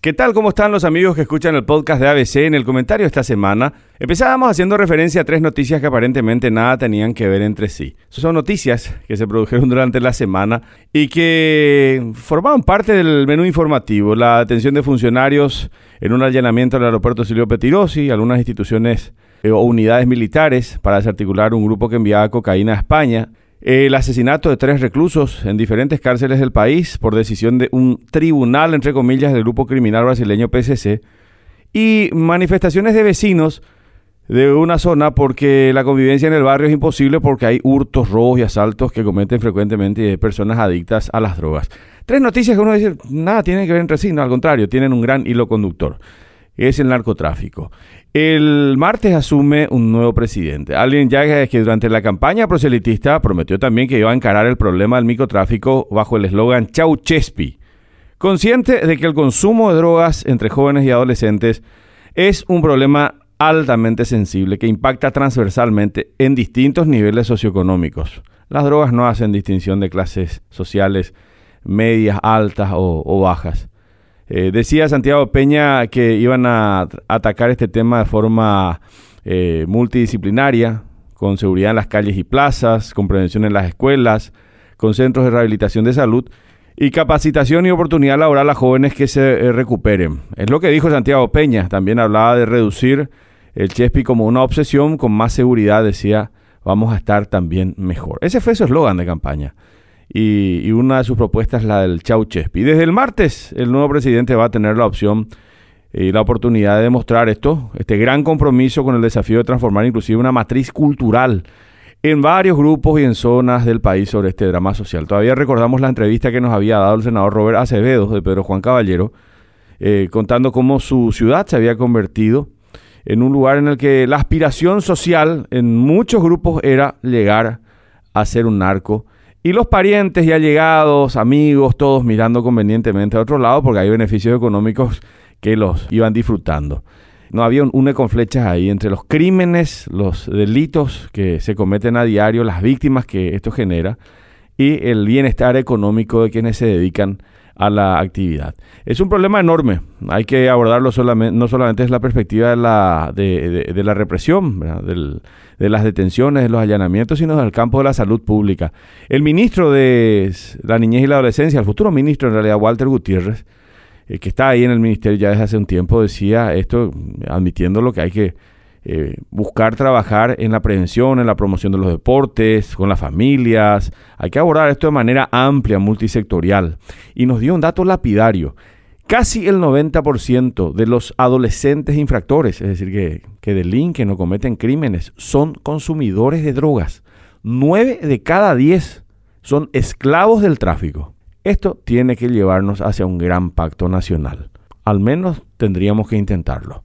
¿Qué tal? ¿Cómo están los amigos que escuchan el podcast de ABC? En el comentario esta semana empezábamos haciendo referencia a tres noticias que aparentemente nada tenían que ver entre sí. Son noticias que se produjeron durante la semana y que formaban parte del menú informativo. La detención de funcionarios en un allanamiento al aeropuerto Silvio Petirosi, algunas instituciones eh, o unidades militares para desarticular un grupo que enviaba cocaína a España, el asesinato de tres reclusos en diferentes cárceles del país por decisión de un tribunal, entre comillas, del grupo criminal brasileño PCC, y manifestaciones de vecinos de una zona porque la convivencia en el barrio es imposible porque hay hurtos, robos y asaltos que cometen frecuentemente personas adictas a las drogas. Tres noticias que uno dice, nada tiene que ver entre sí, no, al contrario, tienen un gran hilo conductor. Es el narcotráfico. El martes asume un nuevo presidente, alguien ya que durante la campaña proselitista prometió también que iba a encarar el problema del microtráfico bajo el eslogan Chau Chespi, consciente de que el consumo de drogas entre jóvenes y adolescentes es un problema altamente sensible que impacta transversalmente en distintos niveles socioeconómicos. Las drogas no hacen distinción de clases sociales medias, altas o, bajas. Eh, decía Santiago Peña que iban a atacar este tema de forma eh, multidisciplinaria, con seguridad en las calles y plazas, con prevención en las escuelas, con centros de rehabilitación de salud y capacitación y oportunidad laboral a jóvenes que se eh, recuperen. Es lo que dijo Santiago Peña. También hablaba de reducir el Chespi como una obsesión, con más seguridad decía, vamos a estar también mejor. Ese fue su eslogan de campaña y, una de sus propuestas es la del Chau Chespi. Desde el martes, el nuevo presidente va a tener la opción y la oportunidad de demostrar esto, este gran compromiso con el desafío de transformar inclusive una matriz cultural en varios grupos y en zonas del país sobre este drama social. Todavía recordamos la entrevista que nos había dado el senador Robert Acevedo de Pedro Juan Caballero, eh, contando cómo su ciudad se había convertido en un lugar en el que la aspiración social en muchos grupos era llegar a ser un narco y los parientes y allegados, amigos, todos mirando convenientemente a otro lado porque hay beneficios económicos que los iban disfrutando. No había un une con flechas ahí entre los crímenes, los delitos que se cometen a diario, las víctimas que esto genera y el bienestar económico de quienes se dedican a la actividad. Es un problema enorme, hay que abordarlo solamente, no solamente desde la perspectiva de la, de, de, la represión, de las detenciones, de los allanamientos, sino del campo de la salud pública. El ministro de la Niñez y la Adolescencia, el futuro ministro en realidad, Walter Gutiérrez, eh, que está ahí en el ministerio ya desde hace un tiempo, decía esto, admitiendo lo que hay que eh, buscar trabajar en la prevención, en la promoción de los deportes, con las familias. Hay que abordar esto de manera amplia, multisectorial. Y nos dio un dato lapidario. Casi el 90% de los adolescentes infractores, es decir, que, que delinquen o cometen crímenes, son consumidores de drogas. 9 de cada 10 son esclavos del tráfico. Esto tiene que llevarnos hacia un gran pacto nacional. Al menos tendríamos que intentarlo.